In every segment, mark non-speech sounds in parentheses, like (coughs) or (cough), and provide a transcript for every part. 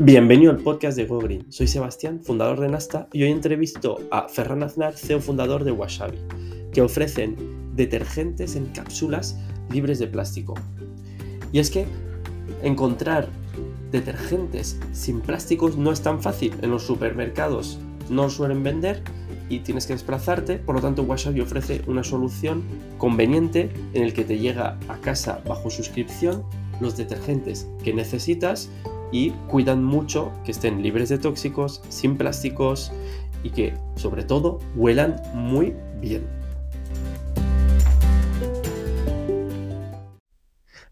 Bienvenido al podcast de Go Green. Soy Sebastián, fundador de Nasta, y hoy entrevisto a Ferran Aznar, CEO fundador de Wasabi, que ofrecen detergentes en cápsulas libres de plástico. Y es que encontrar detergentes sin plásticos no es tan fácil. En los supermercados no suelen vender y tienes que desplazarte, por lo tanto Wasabi ofrece una solución conveniente en el que te llega a casa bajo suscripción los detergentes que necesitas y cuidan mucho que estén libres de tóxicos, sin plásticos y que sobre todo huelan muy bien.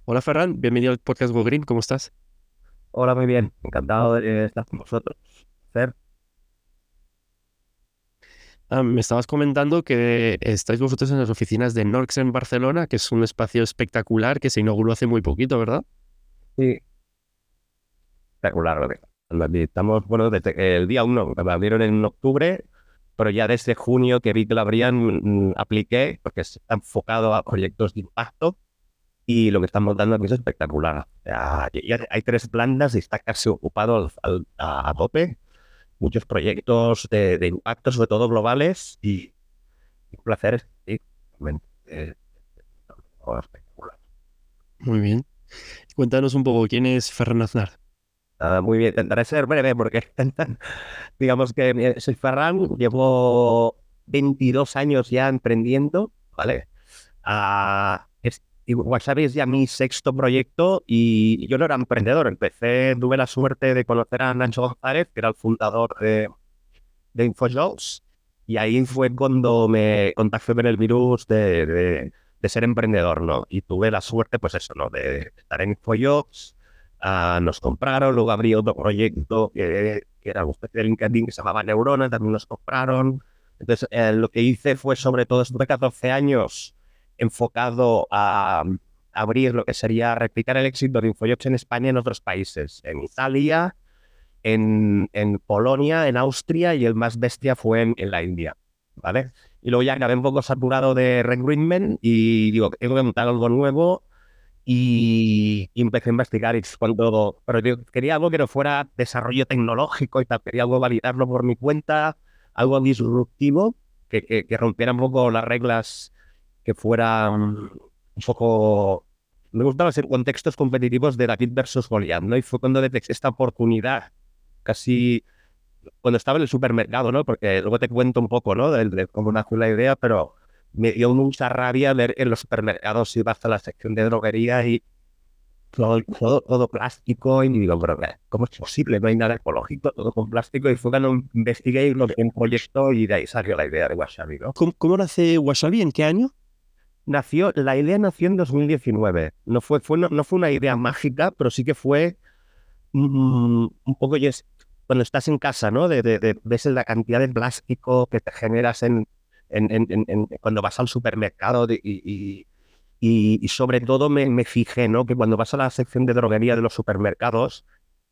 Hola Ferran, bienvenido al podcast Go Green, ¿cómo estás? Hola, muy bien, encantado de estar con vosotros. Fer. Ah, me estabas comentando que estáis vosotros en las oficinas de Norx en Barcelona, que es un espacio espectacular que se inauguró hace muy poquito, ¿verdad? Sí, espectacular. Estamos, bueno, desde el día 1, me abrieron en octubre, pero ya desde junio que vi que lo abrían, mm, apliqué, porque está enfocado a proyectos de impacto y lo que estamos dando aquí es espectacular. Ya, hay tres plantas y está casi ocupado a, tope. Muchos proyectos de, impacto, sobre todo globales, y un placer, sí, eh, espectacular. Muy bien. Cuéntanos un poco, ¿quién es Ferran Aznar? Ah, muy bien, intentaré ser breve porque (laughs) digamos que eh, soy Ferran, llevo 22 años ya emprendiendo, ¿vale? Uh, es, WhatsApp es ya mi sexto proyecto y yo no era emprendedor, empecé, tuve la suerte de conocer a Nacho González, que era el fundador de, de InfoJobs, y ahí fue cuando me contacté con el virus de, de, de, ser emprendedor, ¿no? Y tuve la suerte, pues eso, ¿no? De estar en InfoJobs, Ah, nos compraron, luego abrí otro proyecto que, era un especie de LinkedIn que se llamaba Neurona, también nos compraron. Entonces, eh, lo que hice fue sobre todo, estuve 14 años enfocado a, abrir lo que sería replicar el éxito de InfoJobs en España y en otros países, en Italia, en, en Polonia, en Austria y el más bestia fue en, en la India, ¿vale? Y luego ya acabé un poco saturado de recruitment y digo, tengo que montar algo nuevo y, empecé a investigar y cuando, pero quería algo que no fuera desarrollo tecnológico y tal, quería algo validarlo por mi cuenta, algo disruptivo, que, que, rompiera un poco las reglas, que fuera un poco... Me gustaba ser contextos competitivos de David versus Goliath, ¿no? Y fue cuando detecté esta oportunidad, casi cuando estaba en el supermercado, ¿no? Porque luego te cuento un poco, ¿no? De, de cómo nació la idea, pero me dio mucha rabia ver en los supermercados ibas a la sección de droguería y todo, todo, plástico y digo, pero ¿cómo es posible? No hay nada ecológico, todo con plástico y fue cuando investigué lo que un proyecto y de ahí salió la idea de Wasabi. ¿no? ¿Cómo, nace Wasabi? ¿En qué año? Nació, la idea nació en 2019. No fue, fue no, fue una idea mágica, pero sí que fue un poco, y cuando estás en casa, ¿no? De, de, ves la cantidad de plástico que te generas en, en, cuando vas al supermercado y, y, sobre todo me, me, fijé ¿no? que cuando vas a la sección de droguería de los supermercados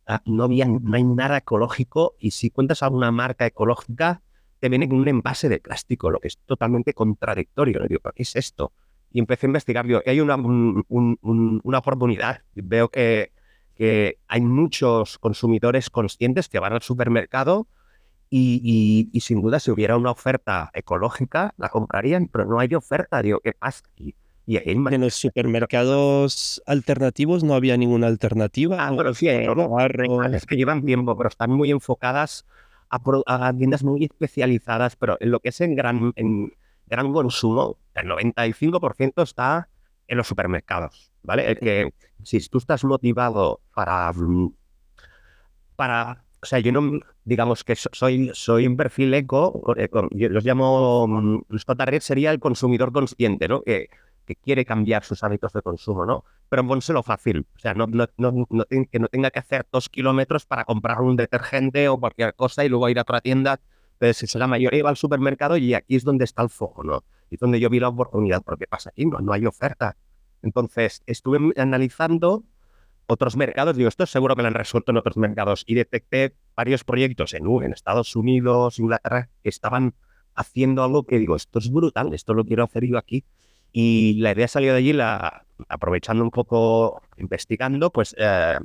ah, no, había, no hay nada ecológico y si cuentas a una marca ecológica te viene con un envase de plástico, lo que es totalmente contradictorio. Digo, ¿qué es esto? Y empecé a investigar, digo, hay una, una oportunidad. Veo que, que hay muchos consumidores conscientes que van al supermercado y, sin duda, si hubiera una oferta ecológica, la comprarían, pero no hay oferta. Digo, ¿qué pasa aquí? Y en los supermercados alternativos no había ninguna alternativa. Ah, bueno, sí, es que llevan tiempo, pero están muy enfocadas a, tiendas muy especializadas, pero en lo que es en gran, en gran consumo, el 95% está en los supermercados, ¿vale? que si tú estás motivado para, para o sea, yo no, digamos que soy, soy un perfil eco, eh, yo los llamo, nuestra mm, sería el consumidor consciente, ¿no? Que, que quiere cambiar sus hábitos de consumo, ¿no? Pero pónselo fácil, o sea, no, no, no, que no tenga que hacer dos kilómetros para comprar un detergente o cualquier cosa y luego ir a otra tienda. Entonces, la mayoría va al supermercado y aquí es donde está el foco, ¿no? Y donde yo vi la oportunidad, porque pasa aquí, no, no hay oferta. Entonces, estuve analizando otros mercados, digo, esto seguro que lo han resuelto en otros mercados y detecté varios proyectos en, en Estados Unidos, Inglaterra, que estaban haciendo algo que digo, esto es brutal, esto lo quiero hacer yo aquí. Y la idea salió de allí, la, aprovechando un poco, investigando, pues, eh,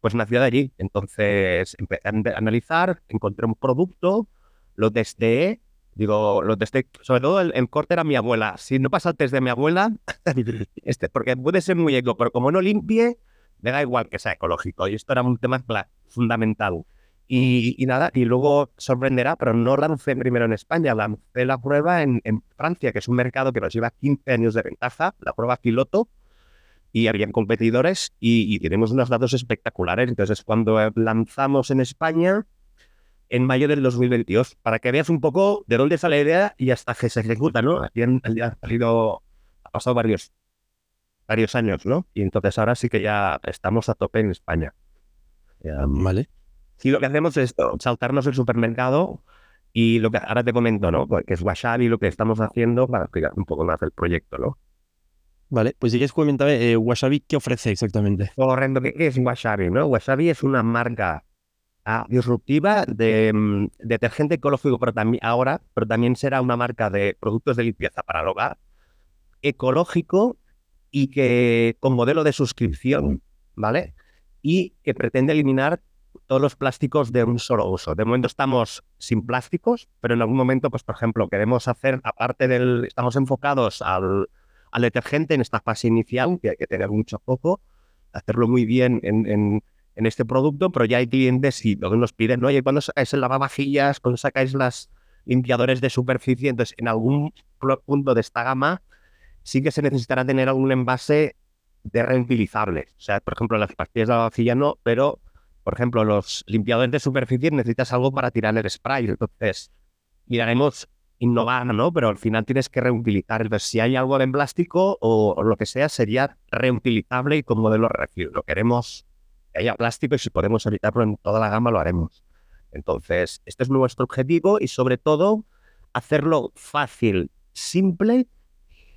pues nació de allí. Entonces empecé a analizar, encontré un producto, lo testé, digo, lo testé, sobre todo el, corte era mi abuela. Si no pasa el test de mi abuela, (laughs) este, porque puede ser muy eco, pero como no limpie, me da igual que sea ecológico. Y esto era un tema fundamental. Y, nada, y luego sorprenderá, pero no lancé primero en España, lancé la prueba en, en, Francia, que es un mercado que nos lleva 15 años de ventaja, la prueba piloto, y habían competidores y, tenemos unos datos espectaculares. Entonces, cuando lanzamos en España, en mayo del 2022, para que veas un poco de dónde sale la idea y hasta que se ejecuta, ¿no? Aquí han, ha, ha pasado varios, varios años, ¿no? Y entonces ahora sí que ya estamos a tope en España. vale. Sí, lo que hacemos es saltarnos el supermercado y lo que ahora te comento, ¿no? Que es Wasabi lo que estamos haciendo para explicar un poco más el proyecto, ¿no? Vale, pues si quieres comentar, eh, Wasabi, ¿qué ofrece exactamente? Correcto, ¿qué es Wasabi? ¿no? Wasabi es una marca ah, disruptiva de mm, detergente ecológico pero también, ahora, pero también será una marca de productos de limpieza para el hogar, ecológico y que con modelo de suscripción, ¿vale? Y que pretende eliminar todos los plásticos de un solo uso. De momento estamos sin plásticos, pero en algún momento, pues por ejemplo, queremos hacer, aparte del, estamos enfocados al al detergente en esta fase inicial, que hay que tener mucho poco, hacerlo muy bien en, en, este producto, pero ya hay clientes y lo que nos piden, ¿no? oye, cuando sacáis el lavavajillas, cuando sacáis las limpiadores de superficie, entonces en algún punto de esta gama sí que se necesitará tener algún envase de reutilizables. O sea, por ejemplo, las pastillas de lavavajillas no, pero, por ejemplo, los limpiadores de superficie necesitas algo para tirar el spray. Entonces, miraremos innovar, ¿no? Pero al final tienes que reutilizar. Entonces, si hay algo en plástico o, lo que sea, sería reutilizable y con modelo refil. Lo queremos que haya plástico y si podemos evitarlo en toda la gama, lo haremos. Entonces, este es nuestro objetivo y sobre todo hacerlo fácil, simple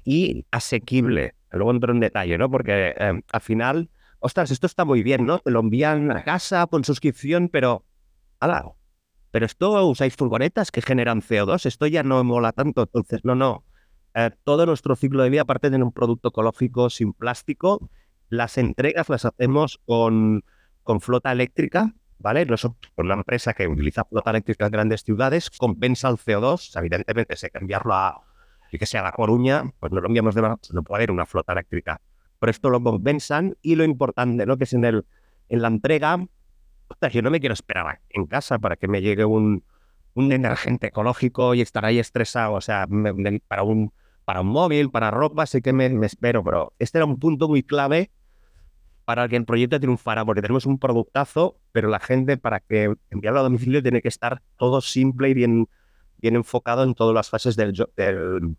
y asequible. Luego entro en detalle, ¿no? Porque eh, al final, ostras, esto está muy bien, ¿no? Te lo envían a casa con suscripción, pero, ala, pero esto usáis furgonetas que generan CO2, esto ya no mola tanto. Entonces, no, no. Eh, todo nuestro ciclo de vida, aparte de un producto ecológico sin plástico, las entregas las hacemos con, con flota eléctrica, ¿vale? Nosotros, una empresa que utiliza flota eléctrica en grandes ciudades, compensa el CO2. Evidentemente, si hay que a, que sea La Coruña, pues no lo enviamos de no puede haber una flota eléctrica. Pero esto lo compensan y lo importante, ¿no? Que es en, el, en la entrega yo no me quiero esperar en casa para que me llegue un, un detergente ecológico y estar ahí estresado. O sea, para, un, para un móvil, para ropa, sí que me, espero, pero este era un punto muy clave para que el proyecto triunfara, porque tenemos un productazo, pero la gente para que enviarlo a domicilio tiene que estar todo simple y bien, bien enfocado en todas las fases del, del,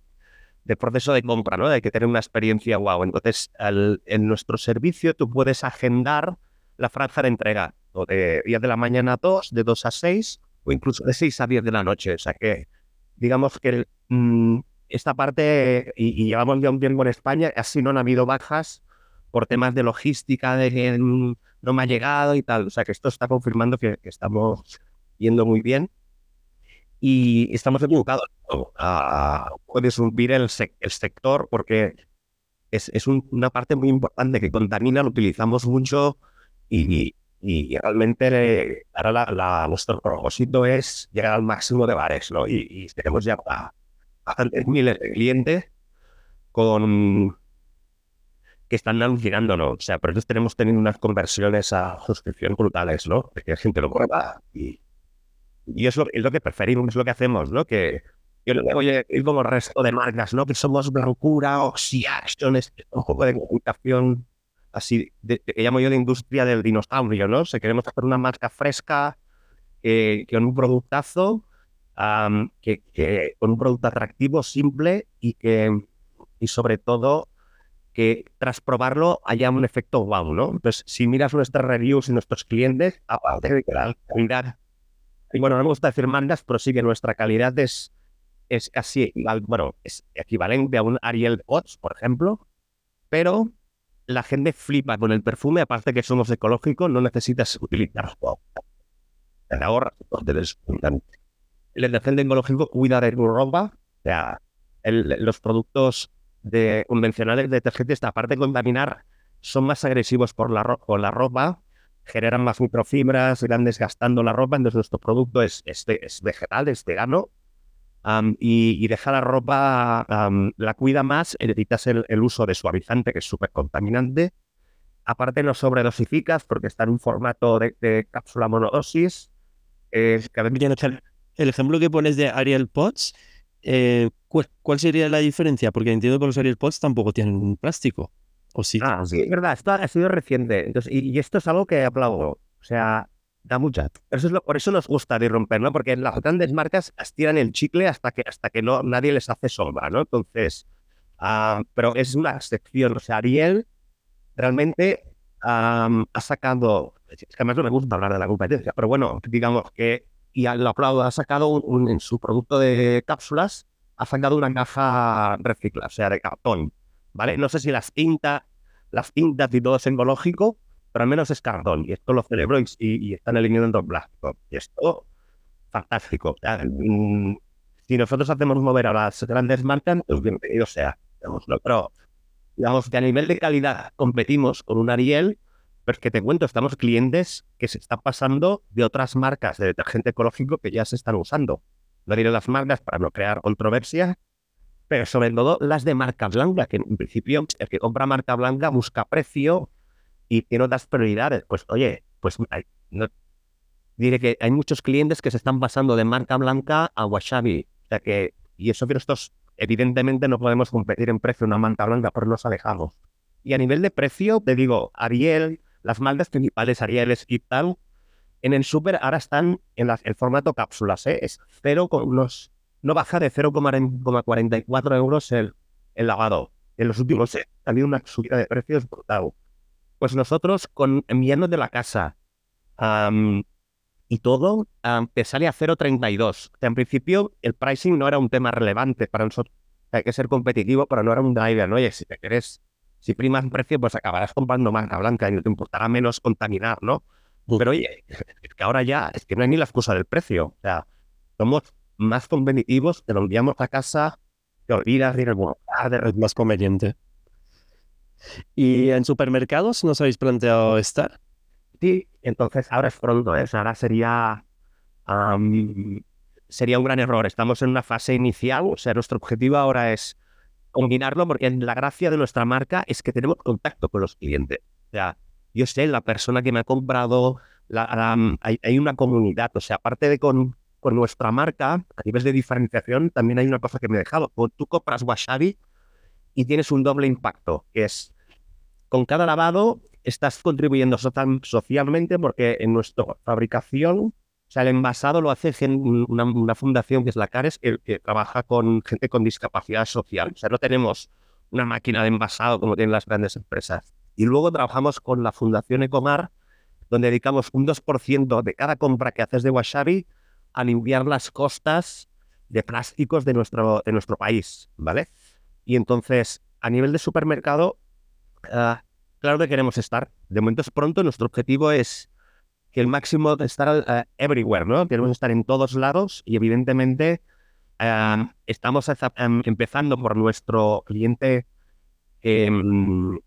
proceso de compra, ¿no? Hay que tener una experiencia wow. Entonces, en nuestro servicio tú puedes agendar la franja de entrega o de 10 de la mañana a 2, de 2 a 6 o incluso de 6 a 10 de la noche. O sea que digamos que mm, esta parte, y, llevamos ya un tiempo en España, así no han habido bajas por temas de logística, de que no me ha llegado y tal. O sea que esto está confirmando que, estamos yendo muy bien y estamos educados a puede subir el, el sector porque es, es una parte muy importante que contamina, lo utilizamos mucho y, y realmente ahora la, nuestro propósito es llegar al máximo de bares, ¿no? Y, tenemos ya a, miles de clientes con que están alucinando, ¿no? O sea, por eso tenemos tenido unas conversiones a suscripción brutales, ¿no? De que la gente lo prueba y, y es, lo, es lo que preferimos, es lo que hacemos, ¿no? Que yo le oye, ir como el resto de marcas, ¿no? Que somos Blancura, Oxy-Action, un juego de comunicación así que llamo yo de industria del dinosaurio, ¿no? Si queremos hacer una marca fresca, eh, con un productazo, que, con un producto atractivo, simple y que, y sobre todo, que tras probarlo haya un efecto wow, ¿no? Entonces, si miras nuestras reviews y nuestros clientes, aparte de que la calidad, bueno, no me gusta decir mandas, pero sí que nuestra calidad es, es casi, bueno, es equivalente a un Ariel Pots, por ejemplo, pero la gente flipa con el perfume, aparte que somos ecológicos, no necesitas utilizar te ahorras El detergente ecológico cuida de tu ropa, o sea, los productos de, convencionales de detergentes, aparte de contaminar, son más agresivos por la, la ropa, generan más microfibras, irán desgastando la ropa, entonces nuestro producto es, es, vegetal, es vegano, y, deja la ropa, la cuida más, evitas el, el, uso de suavizante, que es súper contaminante. Aparte no sobredosificas porque está en un formato de, cápsula monodosis. Eh, el ejemplo que pones de Ariel Pots, eh, ¿cuál, sería la diferencia? Porque entiendo que los Ariel Pots tampoco tienen plástico. ¿O sí? Ah, sí, es verdad, esto ha sido reciente. Entonces, y, esto es algo que aplaudo. O sea, da mucha. Eso es lo, por eso nos gusta de romper, ¿no? Porque las grandes marcas estiran el chicle hasta que, hasta que no, nadie les hace sombra, ¿no? Entonces, ah, pero es una excepción. O sea, Ariel realmente ha sacado, es que además no me gusta hablar de la competencia, pero bueno, digamos que, y lo aplaudo, ha sacado un, en su producto de cápsulas, ha sacado una caja recicla, o sea, de cartón, ¿vale? No sé si las tintas, las tintas y todo es ecológico, pero al menos es cartón, y esto lo celebro y, y, están eliminando plástico. Y esto, fantástico. Mm, si nosotros hacemos mover a las grandes marcas, pues bienvenido sea. Pero digamos que a nivel de calidad competimos con un Ariel, pero es que te cuento, estamos clientes que se están pasando de otras marcas de detergente ecológico que ya se están usando. No diré las marcas para no crear controversia, pero sobre todo las de marca blanca, que en principio el que compra marca blanca busca precio y tiene otras prioridades. Pues oye, pues no, diré que hay muchos clientes que se están pasando de marca blanca a Washabi. O sea que, y eso que estos Evidentemente no podemos competir en precio una manta blanca, pero nos alejamos. Y a nivel de precio, te digo, Ariel, las maldas principales, Arieles y tal, en el super ahora están en el formato cápsulas, ¿eh? es 0, unos, no baja de 0,44 euros el, el lavado. En los últimos ha habido una subida de precios brutal. Pues nosotros, con enviarnos de la casa y todo te sale a 0,32. en principio, el pricing no era un tema relevante para nosotros. Hay que ser competitivo, pero no era un driver. ¿no? Oye, si te quieres, si primas precio, pues acabarás comprando marca blanca y no te importará menos contaminar, ¿no? Pero oye, es que ahora ya, es que no hay ni la excusa del precio. O sea, somos más competitivos, te lo enviamos a casa, te olvidas de es más conveniente. ¿Y en supermercados no os habéis planteado estar? Sí, entonces ahora es pronto, ¿eh? ahora sería, sería un gran error. Estamos en una fase inicial, o sea, nuestro objetivo ahora es combinarlo porque la gracia de nuestra marca es que tenemos contacto con los clientes. O sea, yo sé, la persona que me ha comprado, hay, una comunidad, o sea, aparte de con, con nuestra marca, a nivel de diferenciación, también hay una cosa que me he dejado. tú compras Wasabi y tienes un doble impacto, que es con cada lavado estás contribuyendo socialmente porque en nuestra fabricación, o sea, el envasado lo hace una, fundación que es la CARES, que, trabaja con gente con discapacidad social. O sea, no tenemos una máquina de envasado como tienen las grandes empresas. Y luego trabajamos con la Fundación Ecomar, donde dedicamos un 2% de cada compra que haces de wasabi a limpiar las costas de plásticos de nuestro, de nuestro país, ¿vale? Y entonces, a nivel de supermercado, ah, claro que queremos estar. De momento es pronto, nuestro objetivo es que el máximo de estar eh, everywhere, ¿no? Queremos estar en todos lados y evidentemente eh, estamos em, empezando por nuestro cliente, em,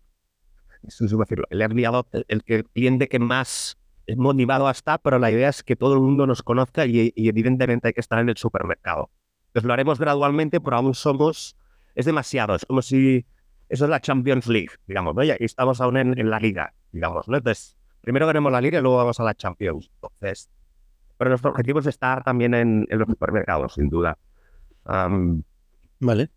el el, el, cliente que más es motivado estar, pero la idea es que todo el mundo nos conozca y, y, evidentemente hay que estar en el supermercado. Entonces lo haremos gradualmente, pero aún somos, es demasiado, es como si eso es la Champions League, digamos, ¿no? Y estamos aún en, la liga, digamos, ¿no? Entonces, primero queremos la liga y luego vamos a la Champions. Entonces, pero nuestro objetivo es estar también en, los supermercados, sin duda. vale.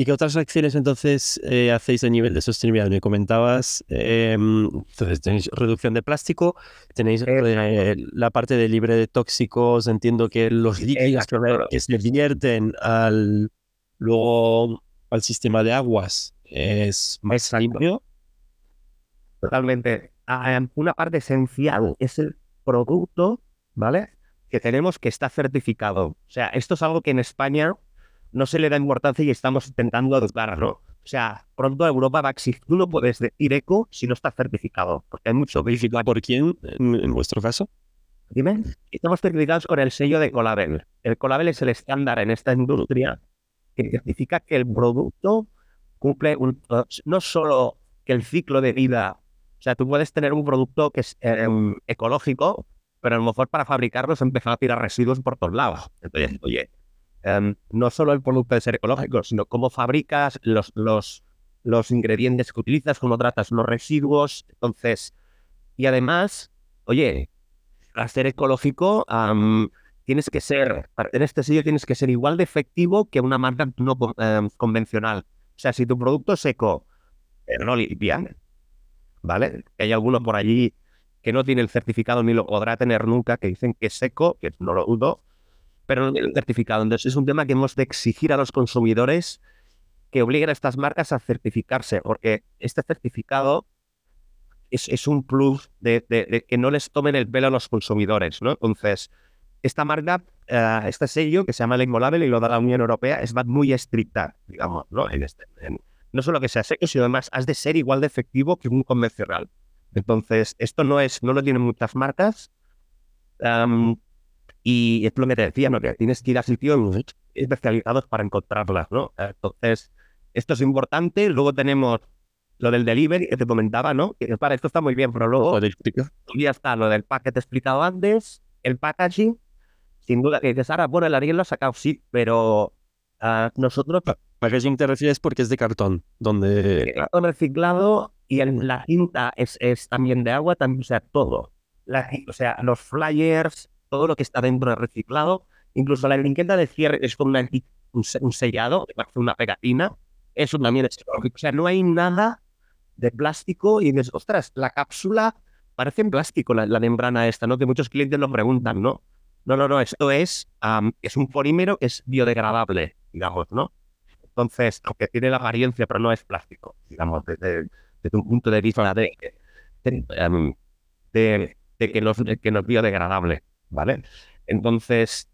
¿Y qué otras acciones entonces eh, hacéis a nivel de sostenibilidad? Me comentabas, em, entonces tenéis reducción de plástico, tenéis eh, la parte de libre de tóxicos, entiendo que los líquidos que se divierten al luego al sistema de aguas es más limpio. Totalmente. Ah, em, una parte esencial es el producto, ¿vale? Que tenemos que está certificado. O sea, esto es algo que en España no se le da importancia y estamos intentando ¿no? O sea, pronto Europa va a exigir, tú no puedes decir eco si no está certificado, porque hay mucho. ¿Por quién en, vuestro caso? Dime. Estamos certificados con el sello de Colabel. El Colabel es el estándar en esta industria que certifica que el producto cumple un, no solo que el ciclo de vida O sea, tú puedes tener un producto que es em, ecológico, pero a lo mejor para fabricarlo se empezó a tirar residuos por todos lados. Entonces, oye, em, no solo el producto de ser ecológico, sino cómo fabricas los, los, los ingredientes que utilizas, cómo tratas los residuos. Entonces, y además, oye, para ser ecológico, tienes que ser, tener este sello tienes que ser igual de efectivo que una marca no em, convencional. O sea, si tu producto es eco, pero no limpia, ¿vale? Hay alguno por allí que no tiene el certificado ni lo podrá tener nunca, que dicen que es seco, que no lo dudo, pero no certificado. Entonces es un tema que hemos de exigir a los consumidores que obliguen a estas marcas a certificarse, porque este certificado es, un plus de, que no les tomen el pelo a los consumidores, ¿no? Entonces, esta marca, eh, este sello que se llama Label y lo da la Unión Europea, es muy estricta, digamos, ¿no? En este, no solo que sea seco, sino además has de ser igual de efectivo que un convencional. Entonces, esto no es, no lo tienen muchas marcas. Y es lo que te decía, ¿no? Que tienes que ir a sitios especializados para encontrarlas, ¿no? Entonces, esto es importante. Luego tenemos lo del delivery que te comentaba, ¿no? Que para esto está muy bien, pero luego ya está lo del paquete explicado antes, el packaging, sin duda que dices, ahora, bueno, el Ariel lo ha sacado, sí, pero uh, nosotros Packaging te refieres porque es de cartón, donde... Cartón reciclado y la cinta es, es, también de agua, también, o sea, todo. o sea, los flyers, todo lo que está dentro de reciclado, incluso la etiqueta de cierre es con un, sellado, una pegatina, eso también es O sea, no hay nada de plástico y dices, ostras, la cápsula parece en plástico, la, membrana esta, ¿no? Que muchos clientes lo preguntan, ¿no? No, no, no, esto es, es un polímero que es biodegradable, digamos, ¿no? Entonces, aunque tiene la apariencia, pero no es plástico, digamos, desde, un punto de vista de, de, que, no, que no es biodegradable, ¿vale? Entonces,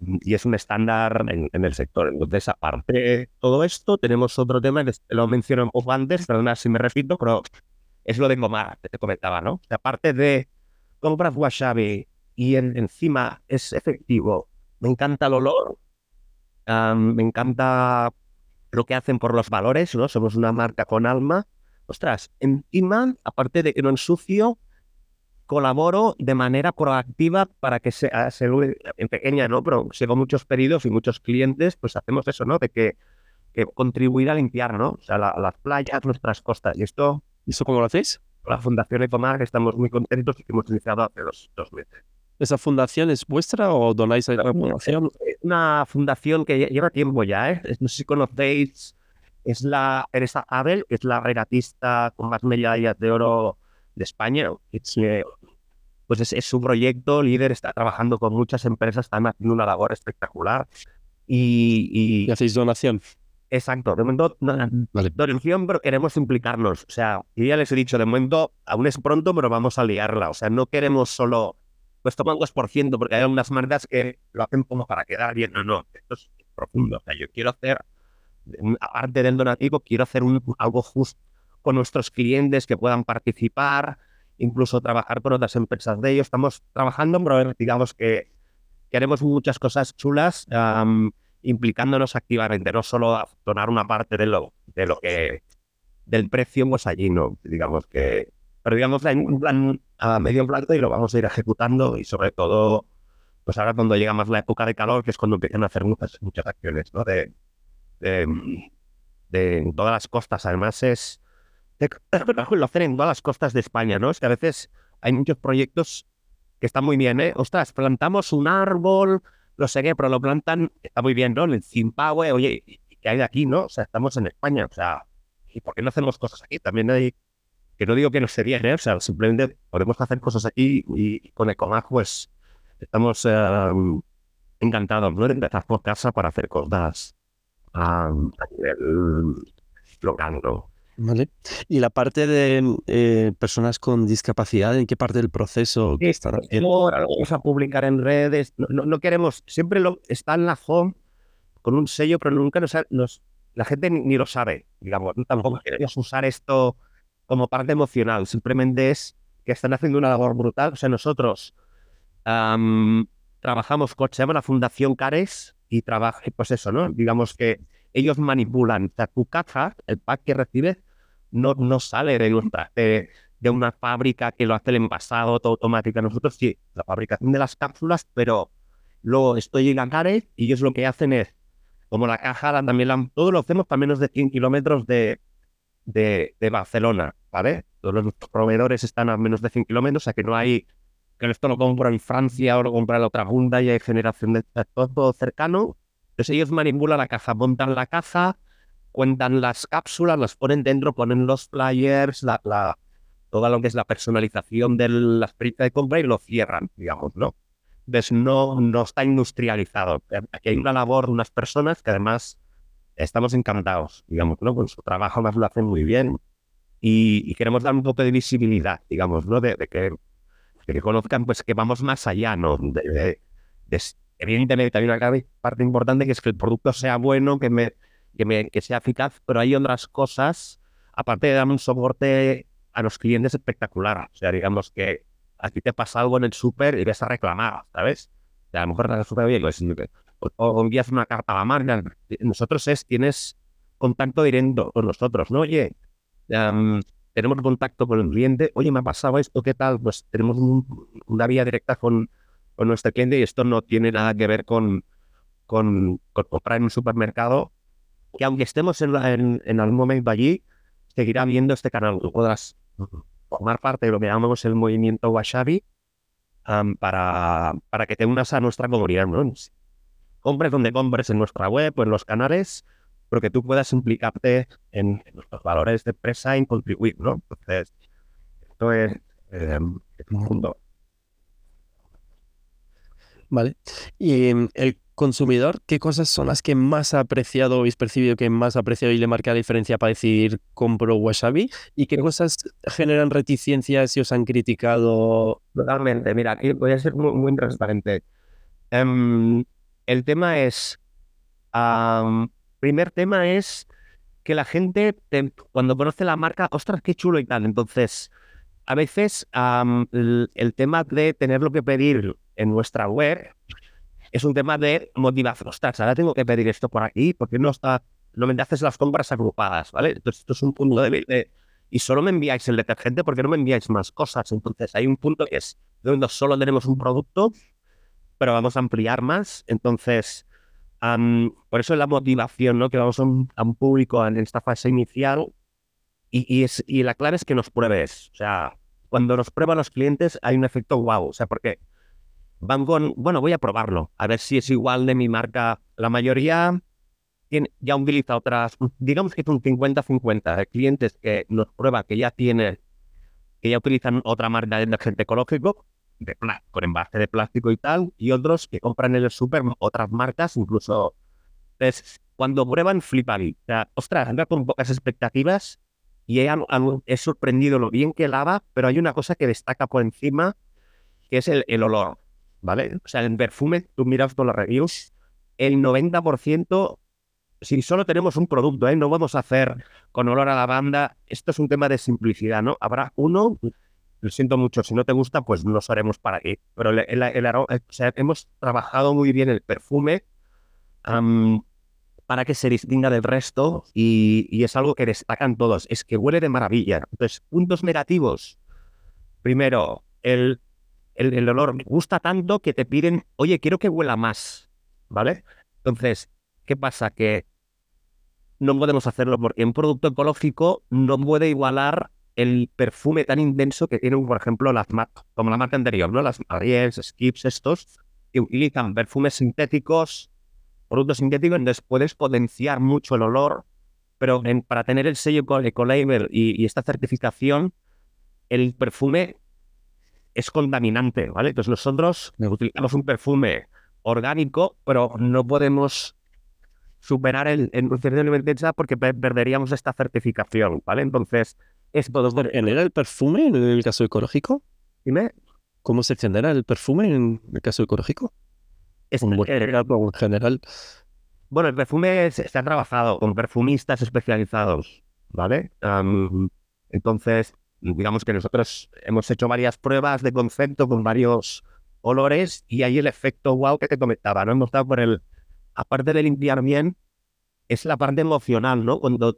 y es un estándar en, el sector. Entonces, aparte todo esto, tenemos otro tema, lo menciono un poco antes, perdona si me repito, pero es lo de Gomar, que te comentaba, ¿no? aparte de compras wasabi y encima es efectivo, me encanta el olor, me encanta lo que hacen por los valores, ¿no? Somos una marca con alma. Ostras, encima, aparte de que no ensucio, colaboro de manera proactiva para que sea, en pequeña, ¿no? Pero si muchos pedidos y muchos clientes, pues hacemos eso, ¿no? De que, que contribuir a limpiar, ¿no? O sea, las playas, nuestras costas. Y esto... ¿Y eso cómo lo hacéis? La Fundación Ecomar estamos muy contentos y que hemos iniciado hace dos, dos meses. ¿Esa fundación es vuestra o donáis a la fundación? Una fundación que lleva tiempo ya, ¿eh? No sé si conocéis, es la Teresa Abel, que es la regatista con más medallas de oro de España. Eh, pues es, su proyecto líder, está trabajando con muchas empresas, está haciendo una labor espectacular. Y, y... hacéis donación? Exacto, de momento donación, pero queremos implicarnos. O sea, ya les he dicho, de momento aún es pronto, pero vamos a liarla. O sea, no queremos solo pues toma un 2%, porque hay algunas marcas que lo hacen como para quedar bien. No, no, esto es profundo. O sea, yo quiero hacer, aparte del donativo, quiero hacer un, algo justo con nuestros clientes que puedan participar, incluso trabajar con otras empresas de ellos. Estamos trabajando, pero digamos que, queremos muchas cosas chulas, implicándonos activamente, no solo donar una parte de lo, de lo que del precio, pues allí no, digamos que pero digamos, hay un plan a medio plazo y lo vamos a ir ejecutando y sobre todo, pues ahora cuando llega más la época de calor, que es cuando empiezan a hacer muchas, muchas acciones, ¿no? De, de, todas las costas, además es... (coughs) lo hacen en todas las costas de España, ¿no? Es que a veces hay muchos proyectos que están muy bien, ¿eh? Ostras, plantamos un árbol, lo sé qué, pero lo plantan, está muy bien, ¿no? En Zimbabue, oye, ¿qué hay de aquí, no? O sea, estamos en España, o sea, ¿y por qué no hacemos cosas aquí? También hay que no digo que no sería, ¿eh? o sea, simplemente podemos hacer cosas aquí y con Ecomag pues estamos eh, encantados ¿no? de empezar por casa para hacer cosas a nivel local, Vale. Y la parte de eh, personas con discapacidad, ¿en qué parte del proceso están? Vamos a publicar en redes. No, queremos, siempre lo, está en la home con un sello, pero nunca nos, la gente ni, lo sabe, digamos. Tampoco queremos usar esto como parte emocional, simplemente es que están haciendo una labor brutal. O sea, nosotros trabajamos con, se llama la Fundación Cares y trabaja, pues eso, ¿no? Digamos que ellos manipulan, o sea, tu caja, el pack que recibes, no, no sale de, nuestra, de, de una fábrica que lo hace el envasado todo automático. Nosotros sí, la fabricación de las cápsulas, pero luego estoy en la CARE y ellos lo que hacen es, como la caja, también la, todo lo hacemos a menos de 100 kilómetros de, de, de, Barcelona, ¿vale? Todos los proveedores están a menos de 100 kilómetros, o sea que no hay, que esto lo compro en Francia o lo compro en la otra punta y hay generación de todo, todo cercano. Entonces ellos manipulan la caja, montan la caja, cuentan las cápsulas, las ponen dentro, ponen los flyers, la, la todo lo que es la personalización de la experiencia de compra y lo cierran, digamos, ¿no? Entonces no, no está industrializado. Aquí hay una labor de unas personas que además estamos encantados, digamos, ¿no? Con su trabajo más lo hacen muy bien y, queremos dar un poco de visibilidad, digamos, ¿no? De, que, que conozcan pues que vamos más allá, ¿no? De, evidentemente también una parte importante que es que el producto sea bueno, que, me, que, me, que sea eficaz, pero hay otras cosas, aparte de dar un soporte a los clientes espectacular. O sea, digamos que aquí te pasa algo en el súper y ves a reclamar, ¿sabes? O sea, a lo mejor te súper bien, pues, o, envías una carta a la marca. Nosotros es, tienes contacto directo con nosotros, ¿no? Oye, tenemos contacto con el cliente, oye, me ha pasado esto, ¿qué tal? Pues tenemos una vía directa con, con, nuestro cliente y esto no tiene nada que ver con, con, comprar en un supermercado, que aunque estemos en, en, en algún momento allí, seguirá viendo este canal. Tú podrás formar parte de lo que llamamos el movimiento Washabi para, para que te unas a nuestra comunidad. ¿no? Compres donde compres en nuestra web o en los canales, pero que tú puedas implicarte en, nuestros valores de empresa y contribuir. ¿no? Entonces, esto es, eh, un mundo. Vale. Y em, el consumidor, ¿qué cosas son las que más ha apreciado o habéis percibido que más ha apreciado y le marca la diferencia para decidir compro Wasabi? ¿Y qué cosas generan reticencias y os han criticado? Totalmente. Mira, aquí voy a ser muy, transparente. Em, el tema es. primer tema es que la gente, cuando conoce la marca, ostras, qué chulo y tal. Entonces, a veces el, tema de tenerlo que pedir en nuestra web es un tema de motivación. Ostras, ahora tengo que pedir esto por aquí porque no está, no me haces las compras agrupadas, ¿vale? Entonces, esto es un punto débil de, y solo me enviáis el detergente porque no me enviáis más cosas. Entonces, hay un punto que es donde solo tenemos un producto, pero vamos a ampliar más. Entonces, por eso es la motivación, ¿no? Que vamos a un, público en esta fase inicial y, es, y la clave es que nos pruebes. O sea, cuando nos prueban los clientes hay un efecto wow. O sea, porque van con, bueno, voy a probarlo, a ver si es igual de mi marca. La mayoría ya utiliza otras, digamos que es un 50-50 de clientes que nos prueba que ya tiene, que ya utilizan otra marca de detergente ecológico, de con envase de plástico y tal, y otros que compran en el super otras marcas, incluso. Entonces, cuando prueban, flipan. O sea, ostras, anda con pocas expectativas y he, he, sorprendido lo bien que lava, pero hay una cosa que destaca por encima, que es el olor. ¿Vale? O sea, en perfume, tú miras todas las reviews, el 90%, si solo tenemos un producto, ¿eh? no vamos a hacer con olor a lavanda, esto es un tema de simplicidad, ¿no? Habrá uno, lo siento mucho, si no te gusta, pues no haremos para aquí, pero el, el, o sea, hemos trabajado muy bien el perfume para que se distinga del resto y, y es algo que destacan todos, es que huele de maravilla. Entonces, puntos negativos. Primero, el el, olor me gusta tanto que te piden, oye, quiero que huela más, ¿vale? Entonces, ¿qué pasa? Que no podemos hacerlo porque un producto ecológico no puede igualar el perfume tan intenso que tienen, por ejemplo, las marcas, como la marca anterior, ¿no? Las Ariels, Skips, estos, que utilizan perfumes sintéticos, productos sintéticos, entonces puedes potenciar mucho el olor, pero para tener el sello Ecolabel y, y esta certificación, el perfume es contaminante, ¿vale? Entonces nosotros utilizamos un perfume orgánico, pero no podemos superar el, el nivel de porque perderíamos esta certificación, ¿vale? Entonces, es todo... ¿Genera el perfume en el caso ecológico? Dime. ¿Cómo se genera el perfume en el caso ecológico? Es en general. Bueno, el perfume se, ha trabajado con perfumistas especializados, ¿vale? entonces, digamos que nosotros hemos hecho varias pruebas de concepto con varios olores y hay el efecto wow que te comentaba, ¿no? Hemos estado por el, aparte de limpiar bien, es la parte emocional, ¿no? Cuando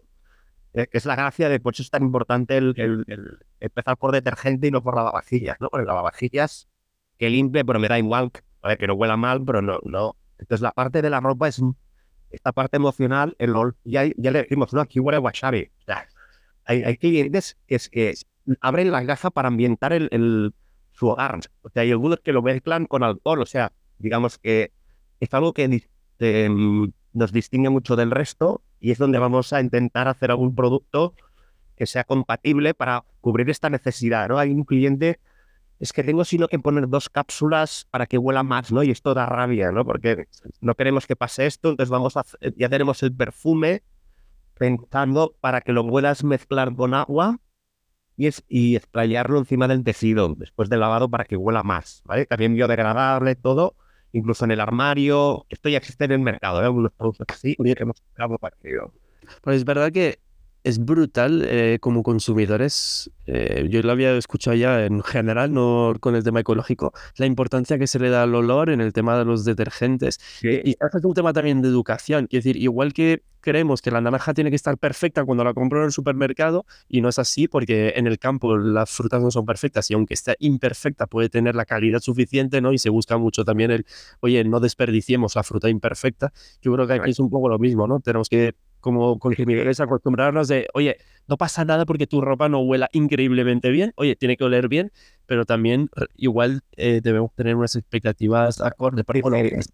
eh, es la gracia de por eso es tan importante el, empezar por detergente y no por lavavajillas, ¿no? Porque lavavajillas que limpie, pero me da igual, que no huela mal, pero no, no. Entonces la parte de la ropa es esta parte emocional, el ya, ya le decimos, no, aquí huele wasabi. O sea, hay, hay clientes que, es, que abren la caja para ambientar el, el, su hogar. O sea, hay algunos que lo mezclan con alcohol, o sea, digamos que es algo que em, nos distingue mucho del resto y es donde vamos a intentar hacer algún producto que sea compatible para cubrir esta necesidad, ¿no? Hay un cliente, es que tengo sino que poner dos cápsulas para que huela más, ¿no? Y esto da rabia, ¿no? Porque no queremos que pase esto, entonces vamos a, ya tenemos el perfume pensando para que lo puedas mezclar con agua y, es, y esprayarlo encima del tejido después del lavado para que huela más, ¿vale? También biodegradable, todo, incluso en el armario. Esto ya existe en el mercado, ¿eh? algunos productos así, que hemos partido. Pues es verdad que es brutal eh, como consumidores. Eh, yo lo había escuchado ya en general, no con el tema ecológico, la importancia que se le da al olor en el tema de los detergentes. Y, es un tema también de educación. Quiero decir, igual que creemos que la naranja tiene que estar perfecta cuando la compro en el supermercado, y no es así porque en el campo las frutas no son perfectas y aunque esté imperfecta puede tener la calidad suficiente, ¿no? Y se busca mucho también el, oye, no desperdiciemos la fruta imperfecta. Yo creo que aquí es un poco lo mismo, ¿no? Tenemos que como consumidores (laughs) acostumbrarnos de, oye, no pasa nada porque tu ropa no huela increíblemente bien, oye, tiene que oler bien, pero también igual eh, debemos tener unas expectativas acordes.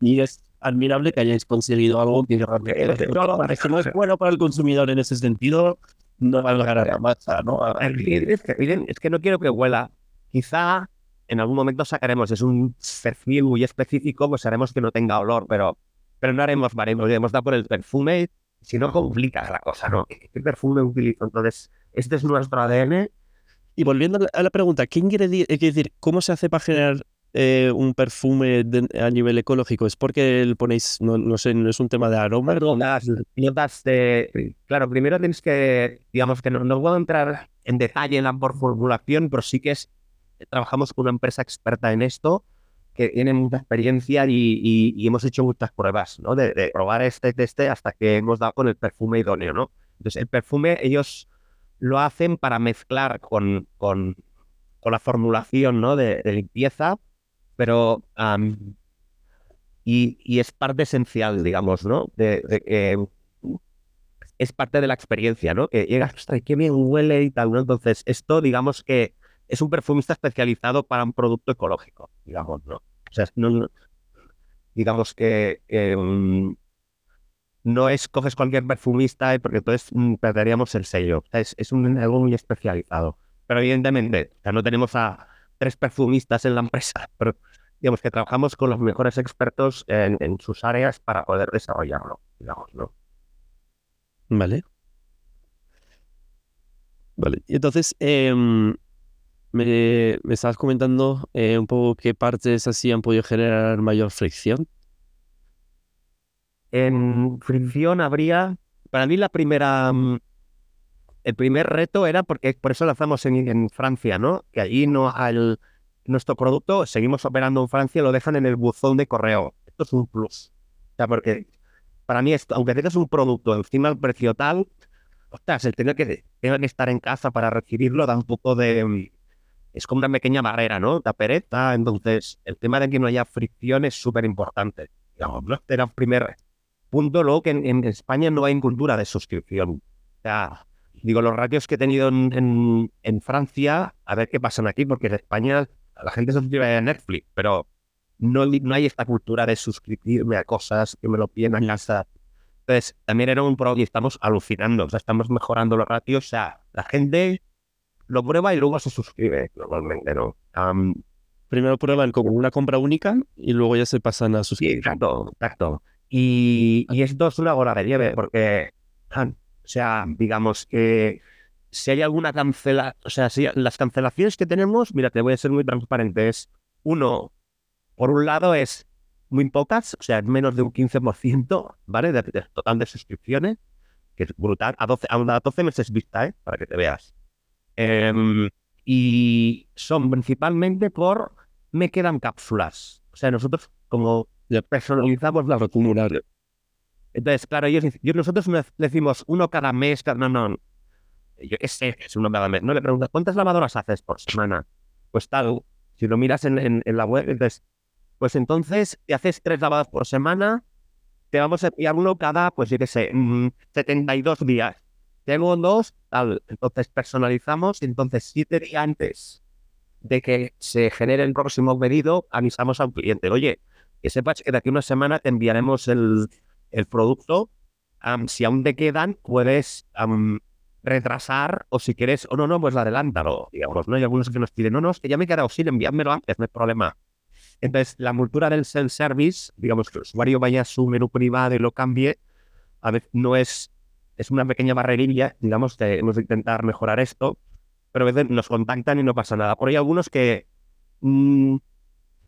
y es admirable que hayáis conseguido algo que no es bueno para el consumidor en ese sentido, no va a llegar a la masa, ¿no? Es que no quiero que huela. Quizá en algún momento sacaremos, es un perfil muy específico, pues haremos que no tenga olor, pero, pero no haremos, haremos, haremos dar por el perfume si no complicas la cosa, ¿no? ¿Qué perfume utilizo? Entonces, este es nuestro ADN. Y volviendo a la pregunta, ¿qué ingrediente, es decir, cómo se hace para generar eh, un perfume a nivel ecológico? ¿Es porque le ponéis, no, sé, no es un tema de aroma? Perdón, las notas de... Claro, primero tienes que, digamos que no, no puedo entrar en detalle en la formulación, pero sí que es, trabajamos con una empresa experta en esto que tienen mucha experiencia y, hemos hecho muchas pruebas, ¿no? De, probar este teste hasta que hemos dado con el perfume idóneo, ¿no? Entonces, el perfume ellos lo hacen para mezclar con, la formulación, ¿no? De, limpieza, pero... y, es parte esencial, digamos, ¿no? De, es parte de la experiencia, ¿no? Que llegas, ostras, qué bien huele y tal. Entonces, esto, digamos que es un perfumista especializado para un producto ecológico, digamos, ¿no? O sea, no, digamos que mm, no es coges cualquier perfumista porque entonces mm, perderíamos el sello. es, es un, algo muy especializado. Pero evidentemente, ya no tenemos a tres perfumistas en la empresa, (laughs) pero digamos que trabajamos con los mejores expertos en, sus áreas para poder desarrollarlo, digamos, ¿no? Vale. Vale. Y entonces, eh, me, me estabas comentando eh, un poco qué partes así han podido generar mayor fricción. En fricción habría, para mí la primera, mm, el primer reto era porque por eso lanzamos en, en Francia, ¿no? Que allí no al nuestro producto, seguimos operando en Francia, lo dejan en el buzón de correo. Esto es un plus. O sea, porque para mí esto, aunque tengas un producto encima del precio tal, ostras, el tener que, tener que estar en casa para recibirlo da un poco de, mm, es como una pequeña barrera, ¿no? La pereza. Entonces, el tema de que no haya fricción es súper importante. Digamos, era el primer punto. Luego que en, España no hay cultura de suscripción. O sea, digo, los ratios que he tenido en, en, Francia, a ver qué pasan aquí, porque en España la gente se suscribe a Netflix, pero no, no hay esta cultura de suscribirme a cosas que me lo piden en casa. Entonces, también era un pro y estamos alucinando. O sea, estamos mejorando los ratios. O sea, la gente lo prueba y luego se suscribe normalmente, ¿no? Primero prueban como una compra única y luego ya se pasan a suscribir. exacto, exacto. Y, y, esto es una hora de nieve porque, o sea, digamos que si hay alguna cancela, o sea, si las cancelaciones que tenemos, mira, te voy a ser muy transparente, es uno, por un lado es muy pocas, o sea, menos de un 15%, ¿vale? De, total de suscripciones, que es brutal, a 12, a 12 meses vista, ¿eh? Para que te veas. Em, y son principalmente por me quedan cápsulas. O sea, nosotros como personalizamos la rotularia. Entonces, claro, ellos, nosotros decimos uno cada mes, cada, no, no. yo sé, es una vez no le preguntas, ¿cuántas lavadoras haces por semana? Pues tal, si lo miras en, la web, entonces, pues entonces te haces tres lavadas por semana, te vamos a enviar uno cada, pues yo qué sé, 72 mm, días. Tengo dos, tal, entonces personalizamos, entonces siete días antes de que se genere el próximo pedido, avisamos al cliente, oye, que sepas que de aquí a una semana te enviaremos el, el producto. si aún te quedan, puedes retrasar o si quieres, o no, no, pues adelántalo. Digamos, ¿no? Hay algunos que nos piden, no, no, es que ya me he quedado sin, enviármelo antes, no hay problema. Entonces, la cultura del self-service, digamos que el usuario vaya a su menú privado y lo cambie, a veces no es, es una pequeña barrerilla, digamos, que hemos de intentar mejorar esto, pero a veces nos contactan y no pasa nada. Por ahí algunos que mmm,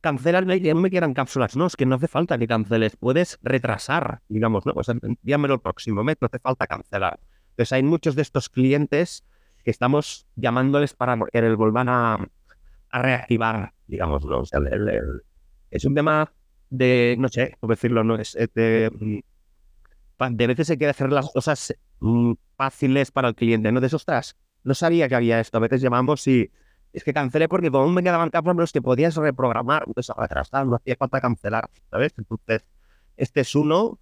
cancelan, no me quieran cápsulas, no, es que no hace falta que canceles, puedes retrasar, digamos, ¿no? Pues envíamelo el próximo mes, no hace falta cancelar. Entonces hay muchos de estos clientes que estamos llamándoles para que el vuelvan a, reactivar, digamos, ¿no? O sea, es un tema de, no sé, cómo decirlo, no mm, de veces hay que hacer las cosas mm, fáciles para el cliente, ¿no? De esos, ostras, no sabía que había esto. A veces llamamos y es que cancelé porque como me quedaban cápsulas que podías reprogramar, entonces retrasar, no hacía falta cancelar, ¿sabes? Entonces, este es uno.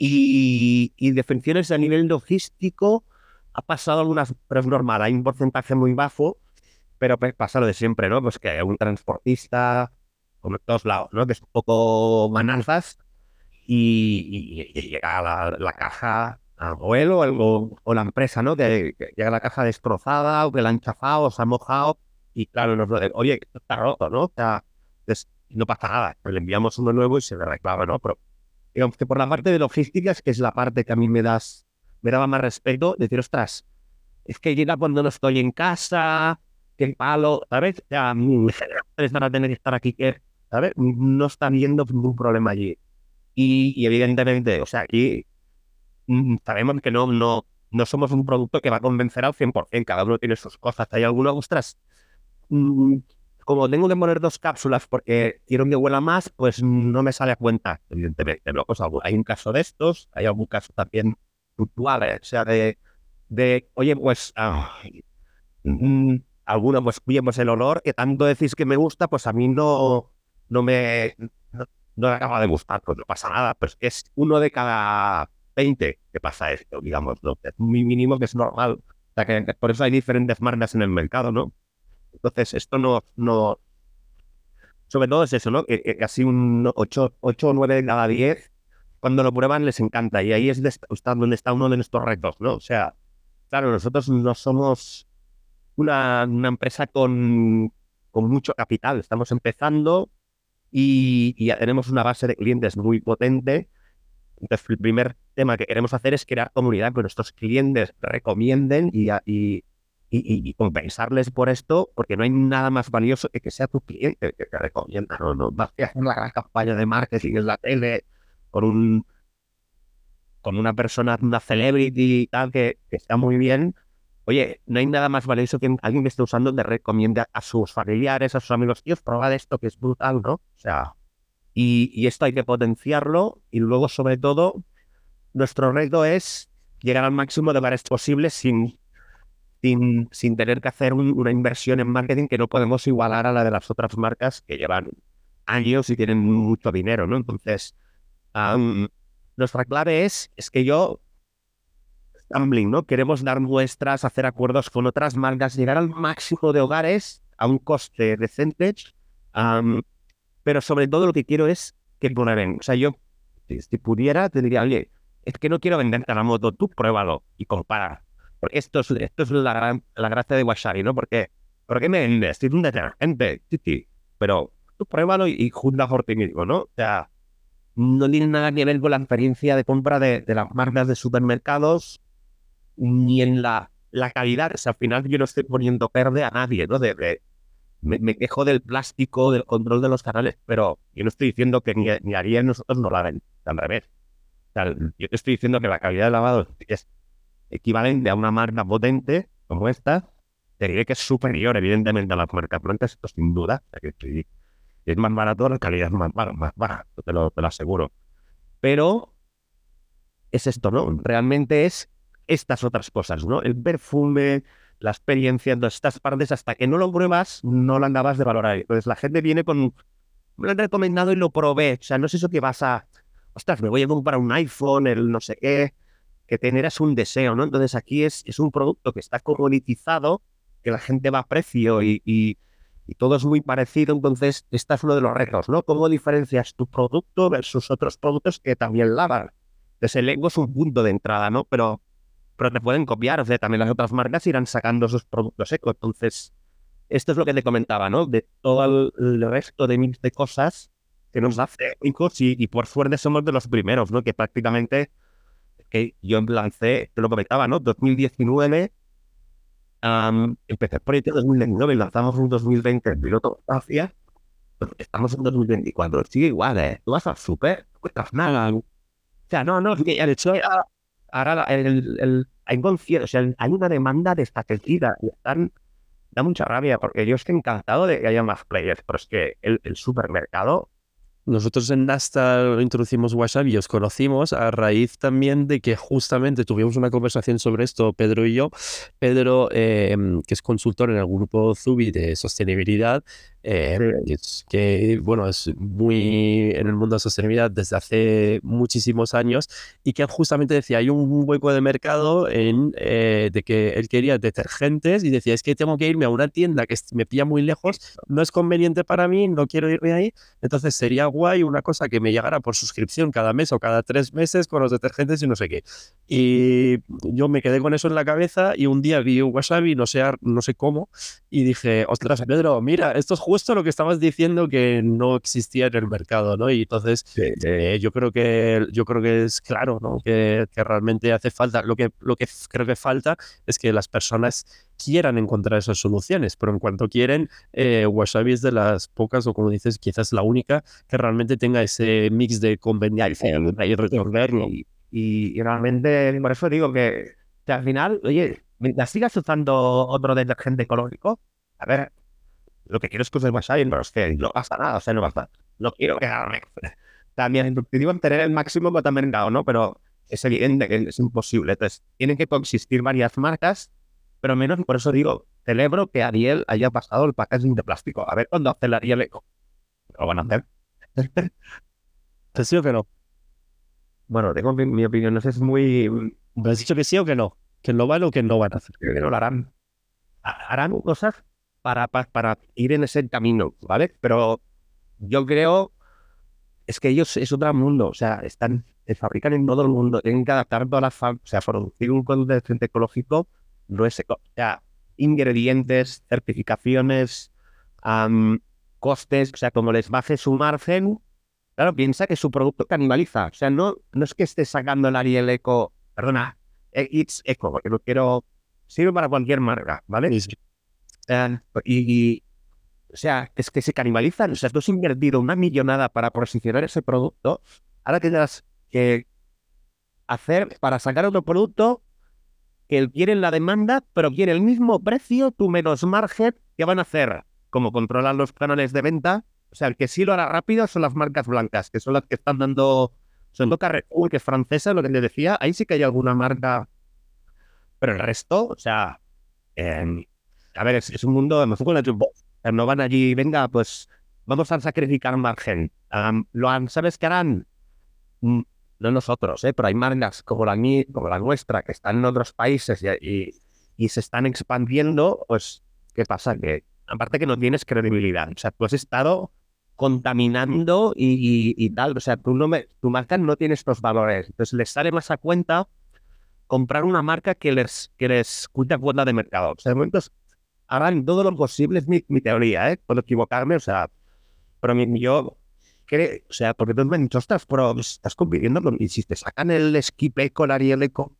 Y, y definiciones a nivel logístico ha pasado algunas, pero es normal, hay un porcentaje muy bajo, pero pasa lo de siempre, ¿no? Pues que hay un transportista, como en todos lados, ¿no? Que es un poco manazas y, llega la, la caja o él o, la empresa, ¿no? Que, llega la caja destrozada o que la han chafado o se ha mojado y claro, nos lo oye, está roto, ¿no? O sea, no pasa nada, pues le enviamos uno nuevo y se le reclama, ¿no? Pero digamos que por la parte de logísticas, que es la parte que a mí me das, me daba más respeto, decir, ostras, es que llega cuando no estoy en casa, que palo, ¿sabes? Ya, ustedes van a tener que estar aquí, que, ¿sabes? No está viendo ningún problema allí. Y, evidentemente, o sea, aquí mm, sabemos que no, no, no somos un producto que va a convencer al 100%, cada uno tiene sus cosas. Hay algunos, ostras, Mm, como tengo que poner dos cápsulas porque quiero que huela más, pues no me sale a cuenta, evidentemente. ¿no? Pues hay un caso de estos, hay algún caso también puntual, ¿eh? o sea, de, de oye, pues, mm, alguno, pues, pues el olor que tanto decís que me gusta, pues a mí no, no me, no, me acaba de gustar, pues no pasa nada, pues es uno de cada 20 que pasa esto, digamos, ¿no? Es muy mínimo que es normal. O sea, que por eso hay diferentes marcas en el mercado, ¿no? Entonces, esto no, no, sobre todo es eso, ¿no? Casi un 8, 8 o 9 de cada 10, cuando lo prueban les encanta. Y ahí es donde está uno de nuestros retos, ¿no? O sea, claro, nosotros no somos una, una empresa con, con, mucho capital. Estamos empezando y, ya tenemos una base de clientes muy potente. Entonces, el primer tema que queremos hacer es crear comunidad, que nuestros clientes recomienden y, y, y, compensarles por esto, porque no hay nada más valioso que que sea tu cliente que te recomienda. No, no vas a hacer una gran campaña de marketing en la tele con un con una persona, una celebrity y tal, que, que está muy bien. Oye, no hay nada más valioso que alguien que esté usando le recomiende a sus familiares, a sus amigos, tíos, probad esto que es brutal, ¿no? O sea, y, y esto hay que potenciarlo y luego, sobre todo, nuestro reto es llegar al máximo de lugares posibles sin sin, sin tener que hacer una inversión en marketing que no podemos igualar a la de las otras marcas que llevan años y tienen mucho dinero, ¿no? Entonces, nuestra clave es, es que yo, Stumbling, ¿no? Queremos dar muestras, hacer acuerdos con otras marcas, llegar al máximo de hogares a un coste decente, pero sobre todo lo que quiero es que prueben. O sea, yo, si, pudiera, te diría, oye, es que no quiero venderte la moto, tú pruébalo y compara. Porque esto es, esto es la, la gracia de Wasabi, ¿no? Porque, ¿por qué me vendes? Es un detergente, sí, sí. Pero tú pruébalo y, y juzga por ti mismo, ¿no? O sea, no tiene nada que ver con la experiencia de compra de, de las marcas de supermercados ni en la, la calidad. O sea, al final yo no estoy poniendo verde a nadie, ¿no? De, me, quejo del plástico, del control de los canales, pero yo no estoy diciendo que ni, ni Ariel nosotros no la ven, al revés. O sea, yo te estoy diciendo que la calidad de lavado es equivalente a una marca potente como esta, te diré que es superior, evidentemente, a las marcas blancas, esto sin duda. es más barato, la calidad es más, más baja, te lo, te lo aseguro. Pero es esto, ¿no? Realmente es estas otras cosas, ¿no? El perfume, la experiencia, todas estas partes, hasta que no lo pruebas, no lo andabas de valorar. Entonces la gente viene con, me lo han recomendado y lo probé. O sea, no es eso que vas a, ostras, me voy a comprar un iPhone, el no sé qué, que generas un deseo, ¿no? Entonces aquí es, es un producto que está comoditizado, que la gente va a precio y, y, todo es muy parecido. Entonces, este es uno de los retos, ¿no? ¿Cómo diferencias tu producto versus otros productos que también lavan? Entonces, el ego es un punto de entrada, ¿no? Pero pero te pueden copiar, o sea, también las otras marcas irán sacando sus productos ecos. Entonces, esto es lo que te comentaba, ¿no? De todo el, resto de mix de cosas que nos hace ecos y, y, por suerte somos de los primeros, ¿no? Que prácticamente, que yo lancé, te lo comentaba, ¿no? 2019, empecé el proyecto en 2019 y lanzamos en 2020 el piloto hacia, estamos en 2024, sigue igual, ¿eh? Tú vas al súper, no cuentas nada. O sea, no, no, es que ya de hecho ahora el, el, hay, o sea, hay una demanda desatendida y están, da mucha rabia porque yo estoy encantado de que haya más players, pero es que el, supermercado nosotros en Nasta introducimos WhatsApp y os conocimos a raíz también de que justamente tuvimos una conversación sobre esto, Pedro y yo. Pedro, eh, que es consultor en el grupo Zubi de sostenibilidad, eh, que bueno, es muy en el mundo de sostenibilidad desde hace muchísimos años y que justamente decía, hay un hueco de mercado en, eh, de que él quería detergentes y decía, es que tengo que irme a una tienda que me pilla muy lejos, no es conveniente para mí, no quiero irme ahí, entonces sería guay una cosa que me llegara por suscripción cada mes o cada tres meses con los detergentes y no sé qué. Y yo me quedé con eso en la cabeza y un día vi y no sé, no sé cómo y dije, ostras, Pedro, mira, esto es justo lo que estabas diciendo que no existía en el mercado, ¿no? Y entonces eh, yo creo que yo creo que es claro, ¿no? Que, que, realmente hace falta. Lo que, lo que creo que falta es que las personas quieran encontrar esas soluciones, pero en cuanto quieren, eh, Wasabi es de las pocas, o como dices, quizás la única que realmente tenga ese mix de conveniencia y resolverlo. Y, y, realmente, por eso digo que, que al final, oye, mientras sigas usando otro detergente ecológico, a ver, lo que quiero es que uses wasabi, pero es que no pasa nada, o sea, no pasa. No quiero quedarme. También, digo tener el máximo pero también dado, ¿no? Pero es evidente que es imposible. Entonces, tienen que coexistir varias marcas, pero menos, por eso digo, celebro que Ariel haya pasado el packaging de plástico. A ver cuándo hace el Ariel Eco. ¿Lo van a hacer? (laughs) ¿Te sí o que no? Bueno, tengo mi, opinión, no sé, es muy... ¿Me has dicho que sí o que no? ¿Que lo van o que no van a hacer? Que no lo harán. Harán cosas para, para, ir en ese camino, ¿vale? Pero yo creo, es que ellos es otro mundo, o sea, están, fabrican en todo el mundo, tienen que adaptar todas las, o sea, producir un conducente ecológico no es o sea, ingredientes, certificaciones, costes, o sea, como les baje su margen, claro, piensa que su producto canibaliza, o sea, no, no es que esté sacando el Ariel Eco, perdona, eh, It's Eco, porque no quiero, sirve para cualquier marca, ¿vale? Y, o sea, es que se canibalizan. O sea, tú has invertido una millonada para posicionar ese producto, ahora tendrás que hacer para sacar otro producto que él quiere la demanda, pero quiere el mismo precio, tu menos margen, que van a hacer? Como controlar los canales de venta. O sea, el que sí lo hará rápido son las marcas blancas, que son las que están dando. Son Carrefour, que es francesa, lo que te decía. Ahí sí que hay alguna marca. Pero el resto, o sea, eh, a ver, es, un mundo, no van allí, venga, pues vamos a sacrificar margen. lo ¿Sabes qué harán? Mm, no nosotros, ¿eh? pero hay marcas como la, como la nuestra que están en otros países y, se están expandiendo, pues, ¿qué pasa? Que aparte que no tienes credibilidad, o sea, tú has estado contaminando y, tal, o sea, tú no me, tu marca no tiene estos valores, entonces les sale más a cuenta comprar una marca que les, que les cuida cuota de mercado. O sea, de harán todo lo posible, es mi, teoría, ¿eh? Puedo equivocarme, o sea, pero mi, yo creo, o sea, porque tú me han dicho, estás, pero estás compitiendo con, y si te sacan el skip eco, el Ariel eco,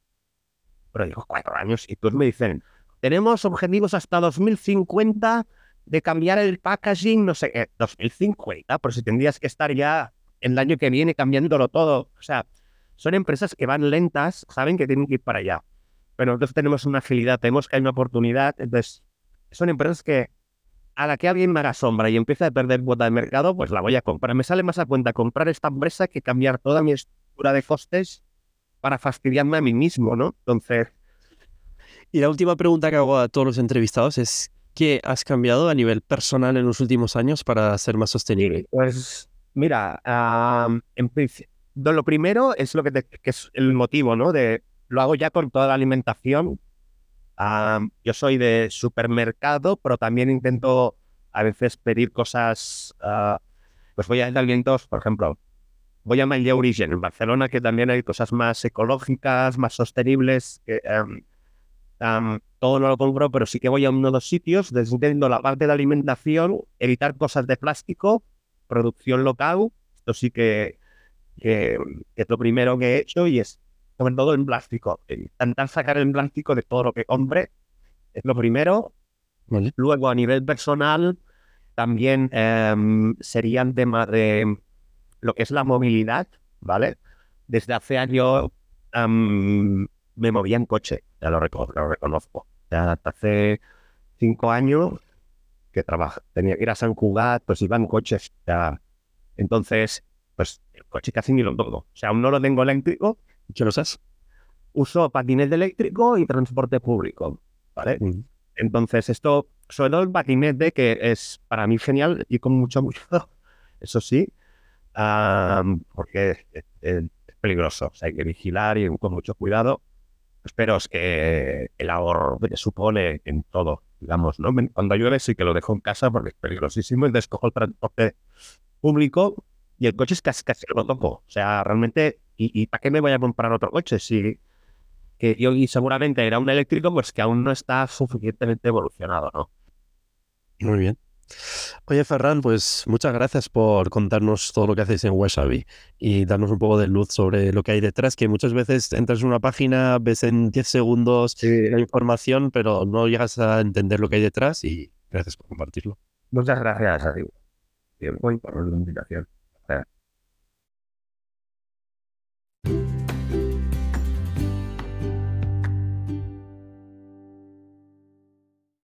pero digo, cuatro años, y tú me dicen, tenemos objetivos hasta 2050 de cambiar el packaging, no sé qué, 2050, pero si tendrías que estar ya el año que viene cambiándolo todo, o sea, son empresas que van lentas, saben que tienen que ir para allá, pero nosotros tenemos una agilidad, tenemos que hay una oportunidad, entonces son empresas que a la que alguien me haga sombra y empieza a perder cuota de mercado, pues la voy a comprar. Me sale más a cuenta comprar esta empresa que cambiar toda mi estructura de costes para fastidiarme a mí mismo, ¿no? Entonces, Y la última pregunta que hago a todos los entrevistados es, ¿qué has cambiado a nivel personal en los últimos años para ser más sostenible? Pues mira, en lo primero es lo que, que, es el motivo, ¿no? De lo hago ya con toda la alimentación. Yo soy de supermercado, pero también intento a veces pedir cosas. Uh, pues voy a alimentos, por ejemplo, voy a My Origen en Barcelona, que también hay cosas más ecológicas, más sostenibles. Que, em, todo no lo compro, pero sí que voy a uno de los sitios, desviando la parte de alimentación, evitar cosas de plástico, producción local. Esto sí que, que, es lo primero que he hecho y es sobre todo en plástico. Intentar sacar el plástico de todo lo que compre es lo primero. Luego, a nivel personal, también em, serían temas de lo que es la movilidad, ¿vale? Desde hace años me movía en coche, ya lo, reconozco. Ya hasta hace cinco años que trabaja, tenía que ir a San Cugat, pues iba en coches. Ya. Entonces, pues el coche casi ni lo toco. O sea, aún no lo tengo eléctrico. ¿Qué lo sabes? Uso patinete eléctrico y transporte público, ¿vale? Mm. Entonces, esto, sobre todo el patinete, que es para mí genial y con mucho, mucho, (laughs) eso sí, porque es, peligroso, o sea, hay que vigilar y con mucho cuidado. Espero es que el ahorro que supone en todo, digamos, ¿no? Cuando llueve sí que lo dejo en casa porque es peligrosísimo y descojo el transporte público y el coche es casi, casi lo toco. O sea, realmente, ¿y, para qué me voy a comprar otro coche? Si que yo y seguramente era un eléctrico, pues que aún no está suficientemente evolucionado, ¿no? Muy bien. Oye, Ferran, pues muchas gracias por contarnos todo lo que hacéis en Wasabi y darnos un poco de luz sobre lo que hay detrás, que muchas veces entras en una página, ves en 10 segundos la información, pero no llegas a entender lo que hay detrás y gracias por compartirlo. Muchas gracias, Muy por la invitación.